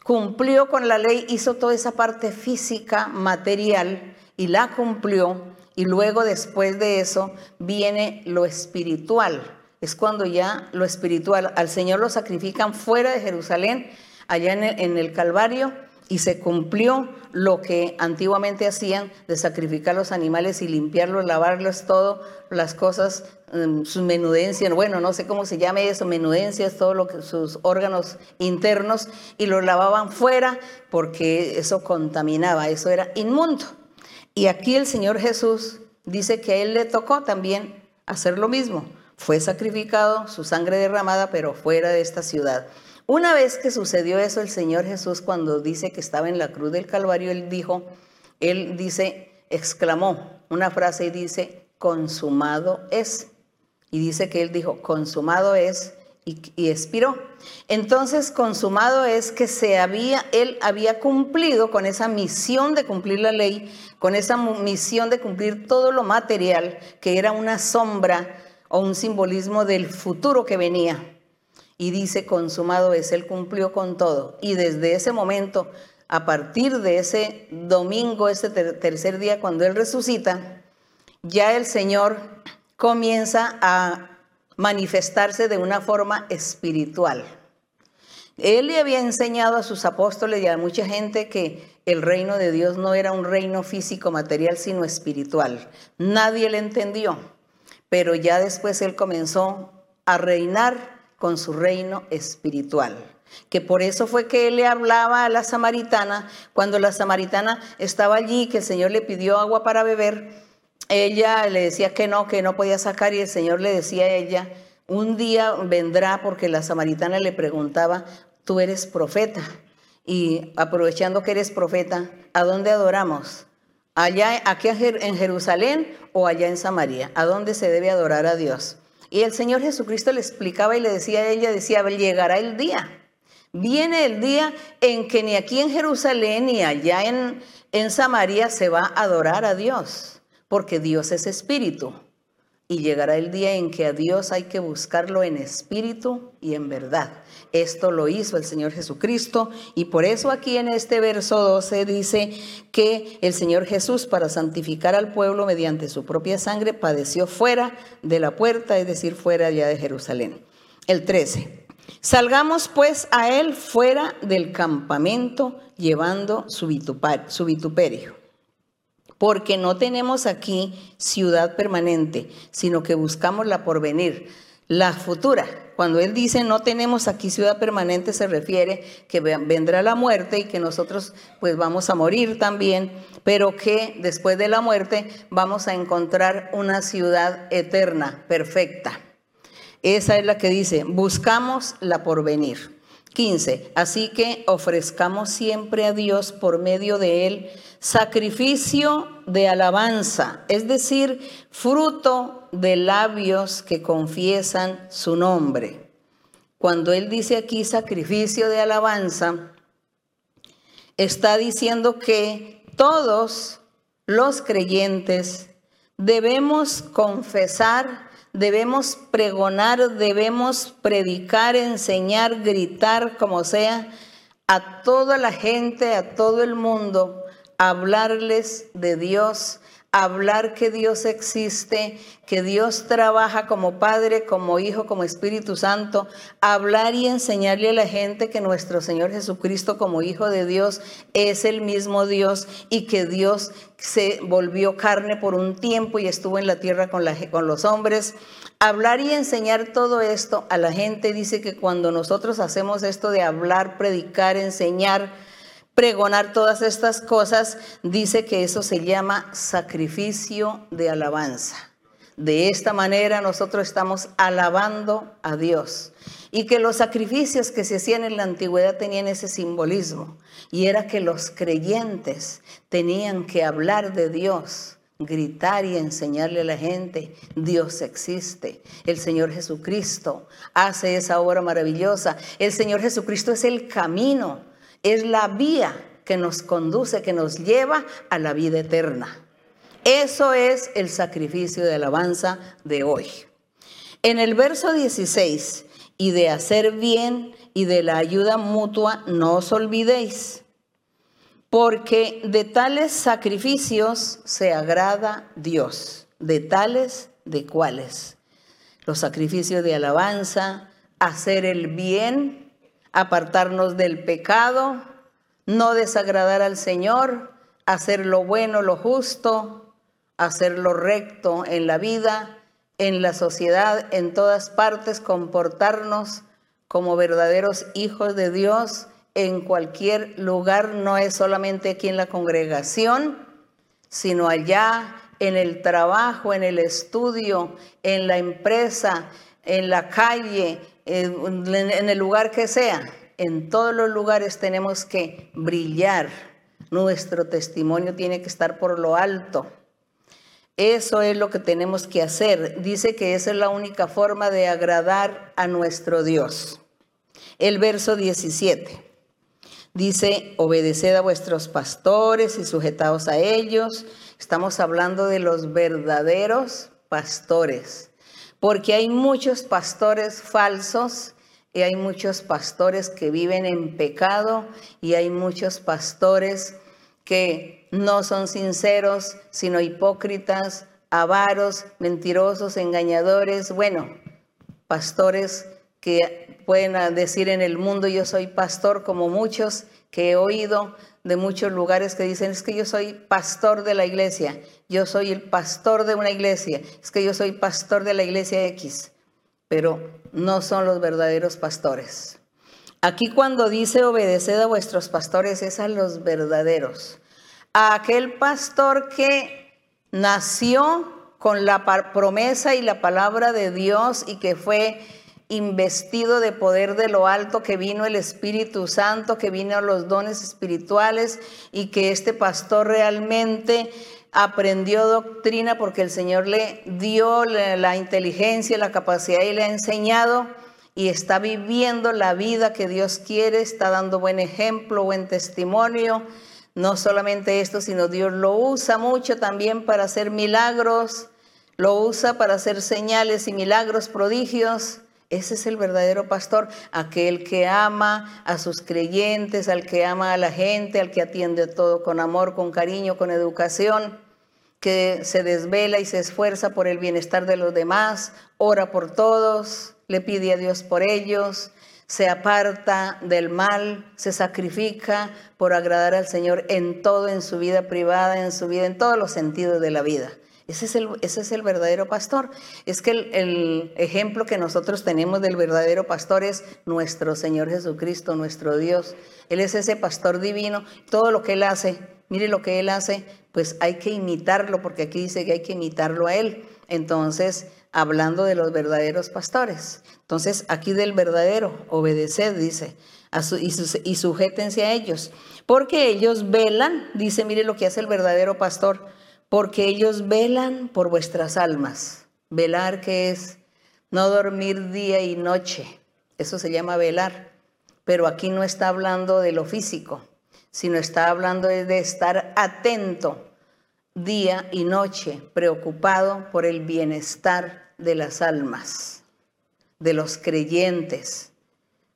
Speaker 1: cumplió con la ley, hizo toda esa parte física, material, y la cumplió. Y luego después de eso viene lo espiritual, es cuando ya lo espiritual, al Señor lo sacrifican fuera de Jerusalén, allá en el, Calvario, y se cumplió lo que antiguamente hacían de sacrificar los animales y limpiarlos, lavarlos, todo, las cosas, mm, sus menudencias, bueno, no sé cómo se llame eso, menudencias, todo lo que sus órganos internos, y los lavaban fuera porque eso contaminaba, eso era inmundo. Y aquí el Señor Jesús dice que a él le tocó también hacer lo mismo fue sacrificado, su sangre derramada, pero fuera de esta ciudad. Una vez que sucedió eso, el Señor Jesús cuando dice que estaba en la cruz del Calvario, él dijo, él dice, exclamó una frase y dice, consumado es. Y dice que él dijo, consumado es y, y, expiró. Entonces, consumado es que se había, él había cumplido con esa misión de cumplir la ley, con esa misión de cumplir todo lo material, que era una sombra o un simbolismo del futuro que venía. Y dice, consumado es, Él cumplió con todo. Y desde ese momento, a partir de ese domingo, ese tercer día, cuando Él resucita, ya el Señor comienza a manifestarse de una forma espiritual. Él le había enseñado a sus apóstoles y a mucha gente que el reino de Dios no era un reino físico, material, sino espiritual. Nadie le entendió pero ya después él comenzó a reinar con su reino espiritual. Que por eso fue que él le hablaba a la samaritana, cuando la samaritana estaba allí, que el Señor le pidió agua para beber, ella le decía que no, que no podía sacar y el Señor le decía a ella, un día vendrá porque la samaritana le preguntaba, tú eres profeta y aprovechando que eres profeta, ¿a dónde adoramos? Allá aquí en Jerusalén o allá en Samaria, a dónde se debe adorar a Dios. Y el Señor Jesucristo le explicaba y le decía a ella, decía, llegará el día. Viene el día en que ni aquí en Jerusalén ni allá en, en Samaria se va a adorar a Dios, porque Dios es espíritu. Y llegará el día en que a Dios hay que buscarlo en espíritu y en verdad. Esto lo hizo el Señor Jesucristo y por eso aquí en este verso 12 dice que el Señor Jesús para santificar al pueblo mediante su propia sangre padeció fuera de la puerta, es decir, fuera ya de Jerusalén. El 13. Salgamos pues a él fuera del campamento llevando su, vituperio porque no tenemos aquí ciudad permanente, sino que buscamos la porvenir, la futura. Cuando Él dice no tenemos aquí ciudad permanente, se refiere que vendrá la muerte y que nosotros pues vamos a morir también, pero que después de la muerte vamos a encontrar una ciudad eterna, perfecta. Esa es la que dice, buscamos la porvenir. 15. Así que ofrezcamos siempre a Dios por medio de Él sacrificio de alabanza, es decir, fruto de labios que confiesan su nombre. Cuando Él dice aquí sacrificio de alabanza, está diciendo que todos los creyentes debemos confesar debemos pregonar, debemos predicar, enseñar, gritar, como sea, a toda la gente, a todo el mundo, hablarles de Dios, hablar que Dios existe, que Dios trabaja como Padre, como Hijo, como Espíritu Santo, hablar y enseñarle a la gente que nuestro Señor Jesucristo como Hijo de Dios es el mismo Dios y que Dios se volvió carne por un tiempo y estuvo en la tierra con, con los hombres. Hablar y enseñar todo esto a la gente dice que cuando nosotros hacemos esto de hablar, predicar, enseñar, pregonar todas estas cosas, dice que eso se llama sacrificio de alabanza. De esta manera nosotros estamos alabando a Dios. Y que los sacrificios que se hacían en la antigüedad tenían ese simbolismo. Y era que los creyentes tenían que hablar de Dios, gritar y enseñarle a la gente, Dios existe, el Señor Jesucristo hace esa obra maravillosa, el Señor Jesucristo es el camino, es la vía que nos conduce, que nos lleva a la vida eterna. Eso es el sacrificio de alabanza de hoy. En el verso 16, y de hacer bien y de la ayuda mutua, no os olvidéis, porque de tales sacrificios se agrada Dios. ¿De tales de cuáles? Los sacrificios de alabanza, hacer el bien apartarnos del pecado, no desagradar al Señor, hacer lo bueno, lo justo, hacer lo recto en la vida, en la sociedad, en todas partes, comportarnos como verdaderos hijos de Dios en cualquier lugar, no es solamente aquí en la congregación, sino allá en el trabajo, en el estudio, en la empresa, en la calle, en el lugar que sea, en todos los lugares tenemos que brillar. Nuestro testimonio tiene que estar por lo alto. Eso es lo que tenemos que hacer. Dice que esa es la única forma de agradar a nuestro Dios. El verso 17 dice, obedeced a vuestros pastores y sujetaos a ellos. Estamos hablando de los verdaderos pastores porque hay muchos pastores falsos y hay muchos pastores que viven en pecado y hay muchos pastores que no son sinceros, sino hipócritas, avaros, mentirosos, engañadores, bueno, pastores que pueden decir en el mundo yo soy pastor como muchos que he oído de muchos lugares que dicen es que yo soy pastor de la iglesia yo soy el pastor de una iglesia, es que yo soy pastor de la iglesia X, pero no son los verdaderos pastores. Aquí cuando dice obedeced a vuestros pastores es a los verdaderos, a aquel pastor que nació con la promesa y la palabra de Dios y que fue investido de poder de lo alto, que vino el Espíritu Santo, que vino los dones espirituales y que este pastor realmente aprendió doctrina porque el Señor le dio la inteligencia, la capacidad y le ha enseñado y está viviendo la vida que Dios quiere, está dando buen ejemplo, buen testimonio. No solamente esto, sino Dios lo usa mucho también para hacer milagros, lo usa para hacer señales y milagros, prodigios. Ese es el verdadero pastor, aquel que ama a sus creyentes, al que ama a la gente, al que atiende todo con amor, con cariño, con educación, que se desvela y se esfuerza por el bienestar de los demás, ora por todos, le pide a Dios por ellos, se aparta del mal, se sacrifica por agradar al Señor en todo, en su vida privada, en su vida, en todos los sentidos de la vida. Ese es el, ese es el verdadero pastor. Es que el, ejemplo que nosotros tenemos del verdadero pastor es nuestro Señor Jesucristo, nuestro Dios. Él es ese pastor divino. Todo lo que Él hace, mire lo que Él hace, pues hay que imitarlo, porque aquí dice que hay que imitarlo a Él. Entonces, hablando de los verdaderos pastores. Entonces, aquí del verdadero, obedeced, dice, y, y sujétense a ellos. Porque ellos velan, dice, mire lo que hace el verdadero pastor porque ellos velan por vuestras almas. Velar que es no dormir día y noche, eso se llama velar, pero aquí no está hablando de lo físico, sino está hablando de estar atento día y noche, preocupado por el bienestar de las almas, de los creyentes,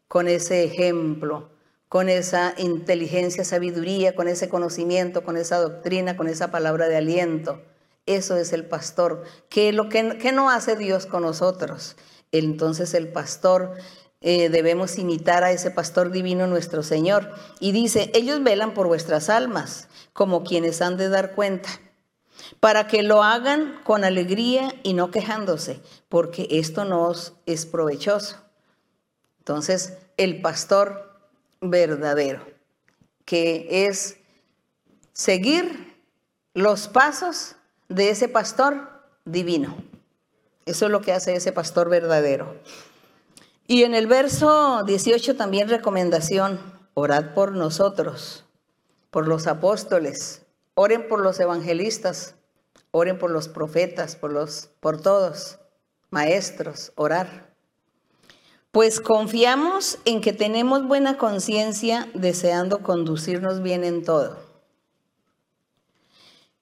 Speaker 1: con ese ejemplo, con esa inteligencia, sabiduría, con ese conocimiento, con esa doctrina, con esa palabra de aliento. Eso es el pastor. ¿Qué, lo que, no hace Dios con nosotros? Entonces el pastor eh, debemos imitar a ese pastor divino nuestro Señor. Y dice, ellos velan por vuestras almas, como quienes han de dar cuenta, para que lo hagan con alegría y no quejándose, porque esto nos es provechoso. Entonces, el pastor verdadero, que es seguir los pasos de ese pastor divino. Eso es lo que hace ese pastor verdadero. Y en el verso 18 también recomendación, orad por nosotros, por los apóstoles, oren por los evangelistas, oren por los profetas, por los por todos, maestros, orar. Pues confiamos en que tenemos buena conciencia deseando conducirnos bien en todo.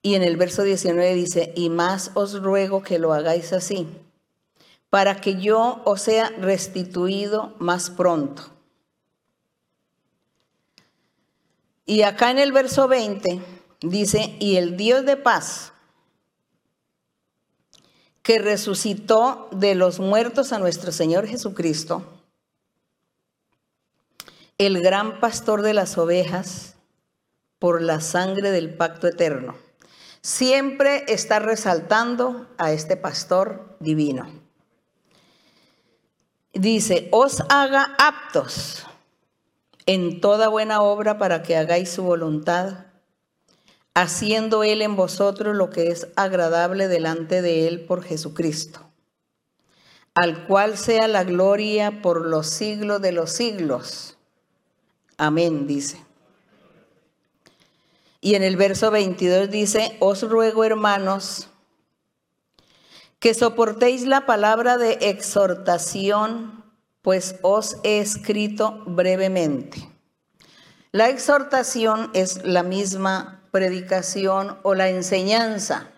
Speaker 1: Y en el verso 19 dice, y más os ruego que lo hagáis así para que yo os sea restituido más pronto. Y acá en el verso 20 dice, y el Dios de paz, que resucitó de los muertos a nuestro Señor Jesucristo, el gran pastor de las ovejas, por la sangre del pacto eterno. Siempre está resaltando a este pastor divino dice, os haga aptos en toda buena obra para que hagáis su voluntad, haciendo Él en vosotros lo que es agradable delante de Él por Jesucristo, al cual sea la gloria por los siglos de los siglos. Amén, dice. Y en el verso 22 dice, os ruego hermanos, que soportéis la palabra de exhortación, pues os he escrito brevemente. La exhortación es la misma predicación o la enseñanza.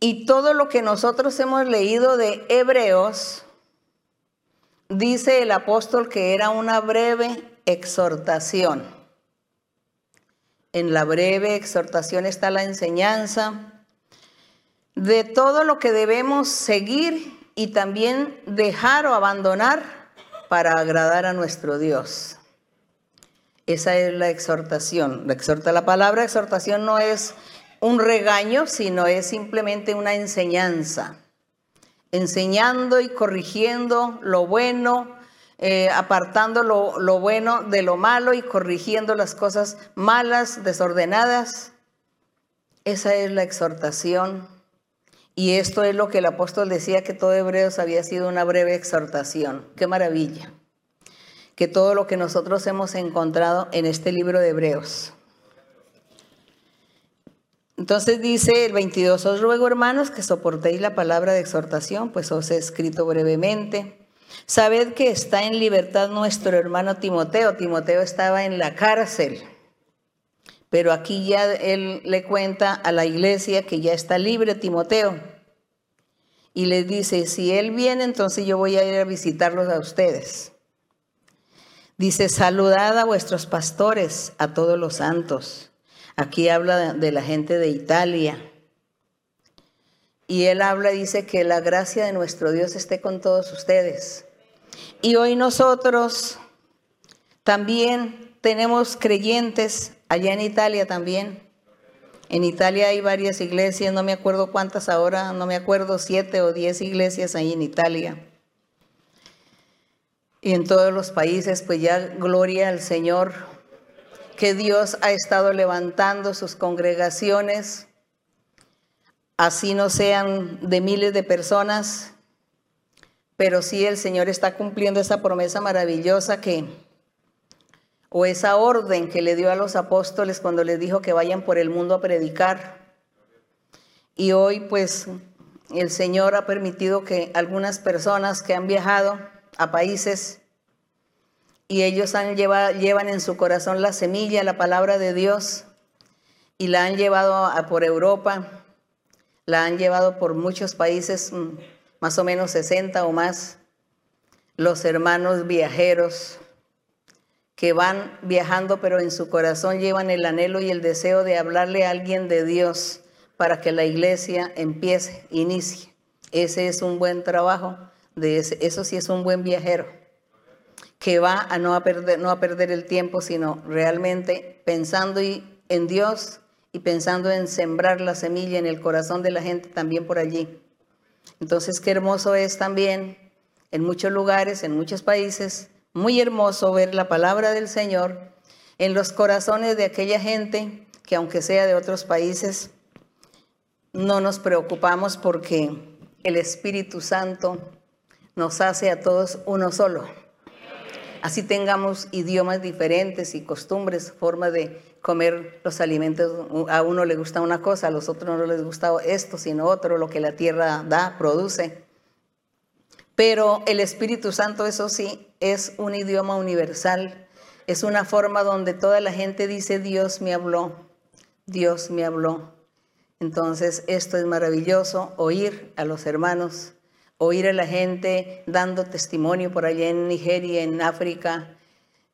Speaker 1: Y todo lo que nosotros hemos leído de Hebreos, dice el apóstol que era una breve exhortación. En la breve exhortación está la enseñanza, de todo lo que debemos seguir y también dejar o abandonar para agradar a nuestro Dios. Esa es la exhortación. La exhorta la palabra exhortación no es un regaño, sino es simplemente una enseñanza. Enseñando y corrigiendo lo bueno, eh, apartando lo, lo bueno de lo malo y corrigiendo las cosas malas, desordenadas. Esa es la exhortación y esto es lo que el apóstol decía que todo Hebreos había sido una breve exhortación. Qué maravilla. Que todo lo que nosotros hemos encontrado en este libro de Hebreos. Entonces dice el 22, os ruego hermanos que soportéis la palabra de exhortación, pues os he escrito brevemente. Sabed que está en libertad nuestro hermano Timoteo. Timoteo estaba en la cárcel pero aquí ya él le cuenta a la iglesia que ya está libre Timoteo. Y les dice, si él viene, entonces yo voy a ir a visitarlos a ustedes. Dice, saludad a vuestros pastores, a todos los santos. Aquí habla de la gente de Italia. Y él habla, dice que la gracia de nuestro Dios esté con todos ustedes. Y hoy nosotros también tenemos creyentes Allá en Italia también. En Italia hay varias iglesias, no me acuerdo cuántas ahora, no me acuerdo, siete o diez iglesias ahí en Italia. Y en todos los países, pues ya gloria al Señor, que Dios ha estado levantando sus congregaciones, así no sean de miles de personas, pero sí el Señor está cumpliendo esa promesa maravillosa que o esa orden que le dio a los apóstoles cuando les dijo que vayan por el mundo a predicar. Y hoy pues el Señor ha permitido que algunas personas que han viajado a países y ellos han llevan en su corazón la semilla, la palabra de Dios, y la han llevado por Europa, la han llevado por muchos países, mm, más o menos 60 o más, los hermanos viajeros que van viajando, pero en su corazón llevan el anhelo y el deseo de hablarle a alguien de Dios para que la iglesia empiece, inicie. Ese es un buen trabajo, eso sí es un buen viajero, que va a no a perder, no a perder el tiempo, sino realmente pensando en Dios y pensando en sembrar la semilla en el corazón de la gente también por allí. Entonces, qué hermoso es también en muchos lugares, en muchos países, muy hermoso ver la palabra del Señor en los corazones de aquella gente que aunque sea de otros países, no nos preocupamos porque el Espíritu Santo nos hace a todos uno solo. Así tengamos idiomas diferentes y costumbres, forma de comer los alimentos. A uno le gusta una cosa, a los otros no les gusta esto, sino otro, lo que la tierra da, produce. Pero el Espíritu Santo, eso sí, es un idioma universal, es una forma donde toda la gente dice, Dios me habló, Dios me habló. Entonces, esto es maravilloso, oír a los hermanos, oír a la gente dando testimonio por allá en Nigeria, en África,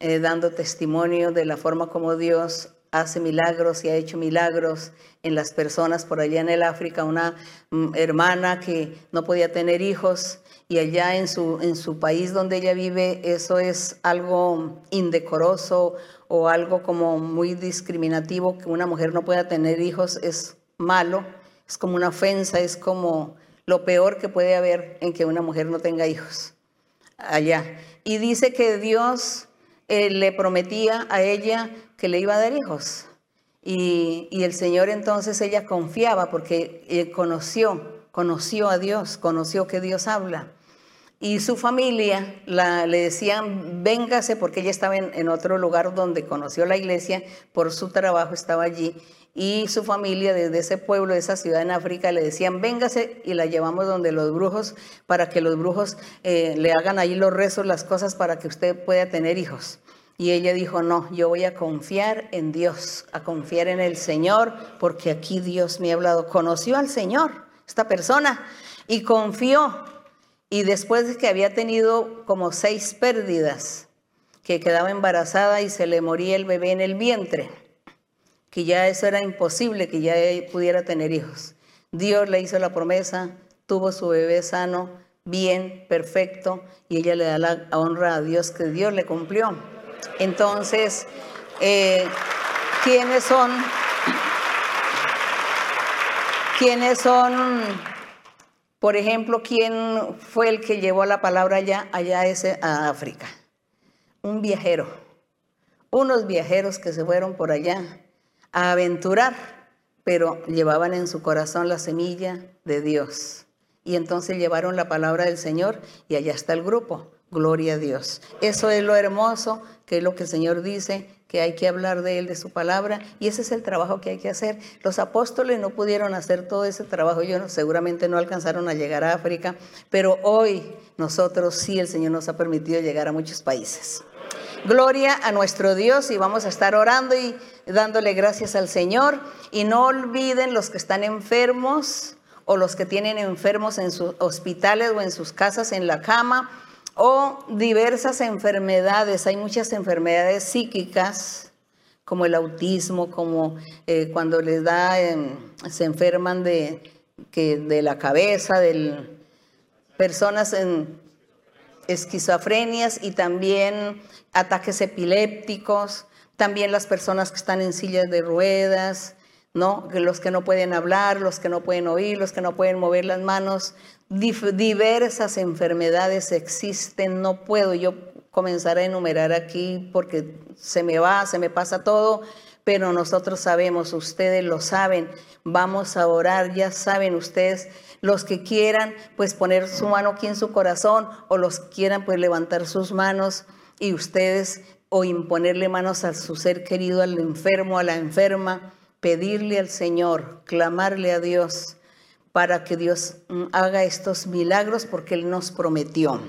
Speaker 1: eh, dando testimonio de la forma como Dios hace milagros y ha hecho milagros en las personas por allá en el África, una mm, hermana que no podía tener hijos y allá en su, en su país donde ella vive eso es algo indecoroso o algo como muy discriminativo, que una mujer no pueda tener hijos es malo, es como una ofensa, es como lo peor que puede haber en que una mujer no tenga hijos allá. Y dice que Dios eh, le prometía a ella que le iba a dar hijos. Y, y el Señor entonces ella confiaba porque eh, conoció, conoció a Dios, conoció que Dios habla. Y su familia la, le decían, véngase, porque ella estaba en, en, otro lugar donde conoció la iglesia, por su trabajo estaba allí. Y su familia desde ese pueblo, de esa ciudad en África, le decían, véngase y la llevamos donde los brujos, para que los brujos eh, le hagan ahí los rezos, las cosas, para que usted pueda tener hijos. Y ella dijo, no, yo voy a confiar en Dios, a confiar en el Señor, porque aquí Dios me ha hablado. Conoció al Señor, esta persona, y confió y después de que había tenido como seis pérdidas, que quedaba embarazada y se le moría el bebé en el vientre, que ya eso era imposible, que ya pudiera tener hijos. Dios le hizo la promesa, tuvo su bebé sano, bien, perfecto, y ella le da la honra a Dios que Dios le cumplió. Entonces, eh, ¿quiénes son? ¿Quiénes son por ejemplo, ¿quién fue el que llevó la palabra allá, allá a África? Un viajero. Unos viajeros que se fueron por allá a aventurar, pero llevaban en su corazón la semilla de Dios. Y entonces llevaron la palabra del Señor y allá está el grupo. Gloria a Dios. Eso es lo hermoso, que es lo que el Señor dice, que hay que hablar de Él, de su palabra, y ese es el trabajo que hay que hacer. Los apóstoles no pudieron hacer todo ese trabajo, ellos seguramente no alcanzaron a llegar a África, pero hoy nosotros sí, el Señor nos ha permitido llegar a muchos países. Gloria a nuestro Dios y vamos a estar orando y dándole gracias al Señor. Y no olviden los que están enfermos o los que tienen enfermos en sus hospitales o en sus casas en la cama o diversas enfermedades. Hay muchas enfermedades psíquicas, como el autismo, como eh, cuando les da, em, se enferman de, que, de la cabeza, de personas en esquizofrenias y también ataques epilépticos, también las personas que están en sillas de ruedas, ¿no? Los que no pueden hablar, los que no pueden oír, los que no pueden mover las manos, diversas enfermedades existen, no puedo yo comenzar a enumerar aquí porque se me va, se me pasa todo, pero nosotros sabemos, ustedes lo saben, vamos a orar, ya saben ustedes, los que quieran pues poner su mano aquí en su corazón o los que quieran pues levantar sus manos y ustedes o imponerle manos a su ser querido, al enfermo, a la enferma, pedirle al Señor, clamarle a Dios para que Dios mm, haga estos milagros porque Él nos prometió.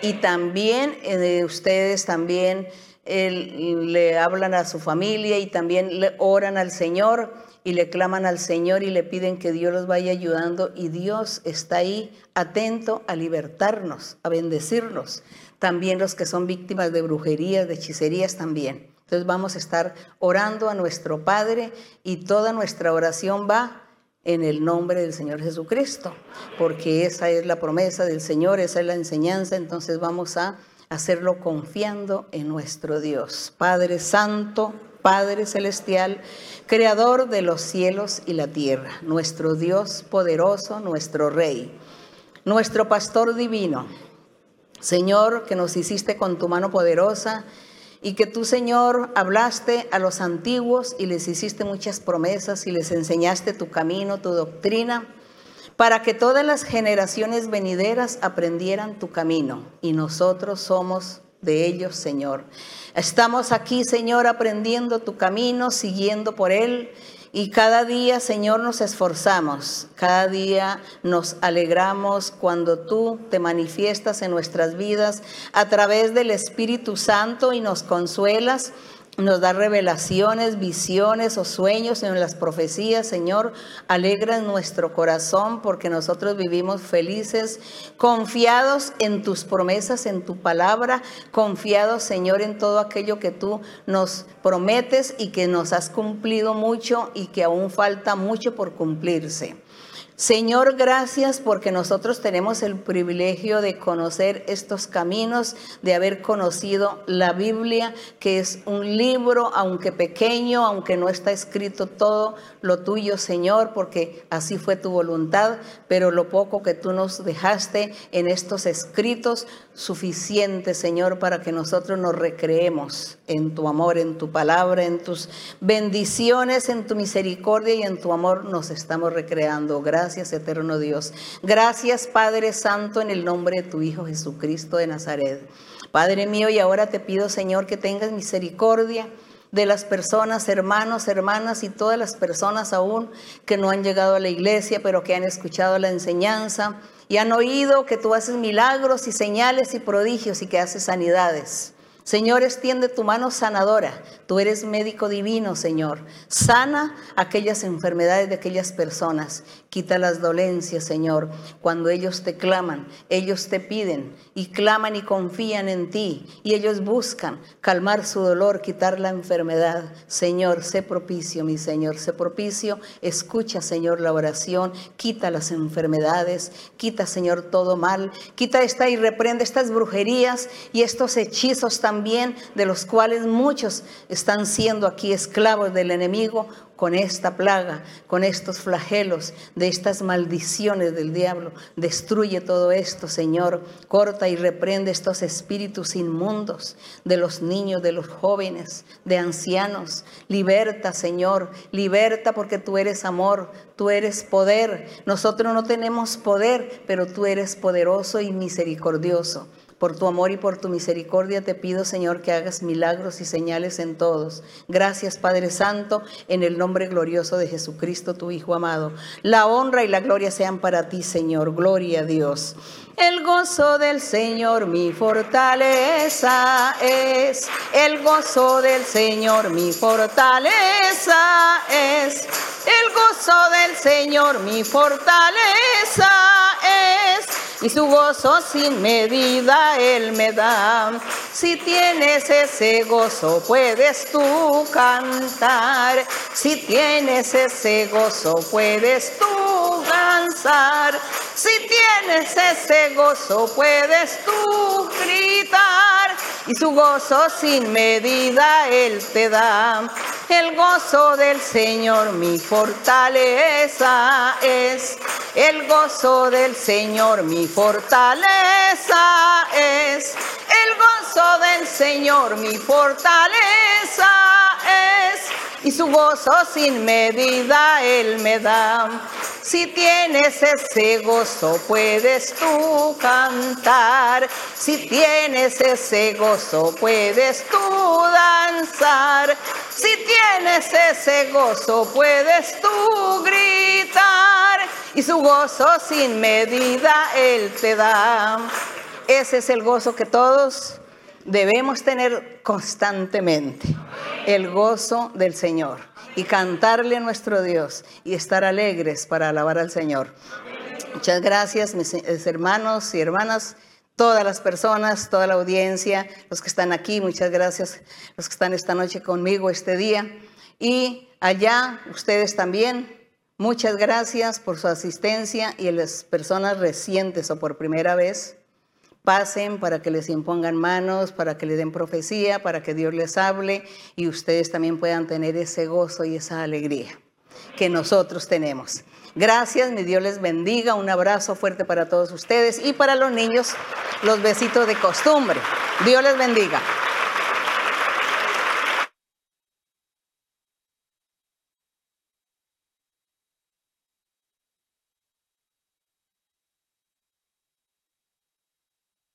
Speaker 1: Y también eh, ustedes también le hablan a su familia y también le oran al Señor y le claman al Señor y le piden que Dios los vaya ayudando y Dios está ahí atento a libertarnos, a bendecirnos. También los que son víctimas de brujerías, de hechicerías también. Entonces vamos a estar orando a nuestro Padre y toda nuestra oración va en el nombre del Señor Jesucristo, porque esa es la promesa del Señor, esa es la enseñanza, entonces vamos a hacerlo confiando en nuestro Dios. Padre Santo, Padre Celestial, Creador de los cielos y la tierra, nuestro Dios poderoso, nuestro Rey, nuestro Pastor divino. Señor, que nos hiciste con tu mano poderosa y que tú, Señor, hablaste a los antiguos y les hiciste muchas promesas y les enseñaste tu camino, tu doctrina, para que todas las generaciones venideras aprendieran tu camino. Y nosotros somos de ellos, Señor. Estamos aquí, Señor, aprendiendo tu camino, siguiendo por él. Y cada día, Señor, nos esforzamos, cada día nos alegramos cuando tú te manifiestas en nuestras vidas a través del Espíritu Santo y nos consuelas nos da revelaciones, visiones o sueños en las profecías, Señor. Alegra nuestro corazón porque nosotros vivimos felices, confiados en tus promesas, en tu palabra, confiados, Señor, en todo aquello que tú nos prometes y que nos has cumplido mucho y que aún falta mucho por cumplirse. Señor, gracias porque nosotros tenemos el privilegio de conocer estos caminos, de haber conocido la Biblia, que es un libro, aunque pequeño, aunque no está escrito todo lo tuyo, Señor, porque así fue tu voluntad, pero lo poco que tú nos dejaste en estos escritos, suficiente, Señor, para que nosotros nos recreemos en tu amor, en tu palabra, en tus bendiciones, en tu misericordia y en tu amor nos estamos recreando. Gracias Gracias, eterno Dios. Gracias, Padre Santo, en el nombre de tu Hijo Jesucristo de Nazaret. Padre mío, y ahora te pido, Señor, que tengas misericordia de las personas, hermanos, hermanas y todas las personas aún que no han llegado a la iglesia, pero que han escuchado la enseñanza y han oído que tú haces milagros y señales y prodigios y que haces sanidades. Señor, extiende tu mano sanadora. Tú eres médico divino, Señor. Sana aquellas enfermedades de aquellas personas. Quita las dolencias, Señor. Cuando ellos te claman, ellos te piden y claman y confían en ti. Y ellos buscan calmar su dolor, quitar la enfermedad. Señor, sé propicio, mi Señor. Sé propicio. Escucha, Señor, la oración. Quita las enfermedades. Quita, Señor, todo mal. Quita esta y reprende estas brujerías y estos hechizos también de los cuales muchos están siendo aquí esclavos del enemigo con esta plaga, con estos flagelos, de estas maldiciones del diablo. Destruye todo esto, Señor. Corta y reprende estos espíritus inmundos de los niños, de los jóvenes, de ancianos. Liberta, Señor. Liberta porque tú eres amor, tú eres poder. Nosotros no tenemos poder, pero tú eres poderoso y misericordioso. Por tu amor y por tu misericordia te pido, Señor, que hagas milagros y señales en todos. Gracias, Padre Santo, en el nombre glorioso de Jesucristo, tu Hijo amado. La honra y la gloria sean para ti, Señor. Gloria a Dios. El gozo del Señor mi fortaleza es. El gozo del Señor mi fortaleza es. El gozo del Señor mi fortaleza es y su gozo sin medida Él me da. Si tienes ese gozo, puedes tú cantar. Si tienes ese gozo, puedes tú Si tienes ese gozo, puedes tú gritar. Y su gozo sin medida Él te da. El gozo del Señor mi fortaleza es. El gozo del Señor mi fortaleza es. El gozo del Señor mi fortaleza es. Y su gozo sin medida Él me da. Si tienes ese gozo, puedes tú cantar. Si tienes ese gozo, puedes tú danzar. Si tienes ese gozo, puedes tú gritar. Y su gozo sin medida Él te da. Ese es el gozo que todos debemos tener constantemente el gozo del Señor y cantarle a nuestro Dios y estar alegres para alabar al Señor. Muchas gracias, mis hermanos y hermanas, todas las personas, toda la audiencia, los que están aquí, muchas gracias, los que están esta noche conmigo este día. Y allá, ustedes también, muchas gracias por su asistencia y las personas recientes o por primera vez pasen para que les impongan manos, para que le den profecía, para que Dios les hable y ustedes también puedan tener ese gozo y esa alegría que nosotros tenemos. Gracias, mi Dios les bendiga, un abrazo fuerte para todos ustedes y para los niños, los besitos de costumbre. Dios les bendiga.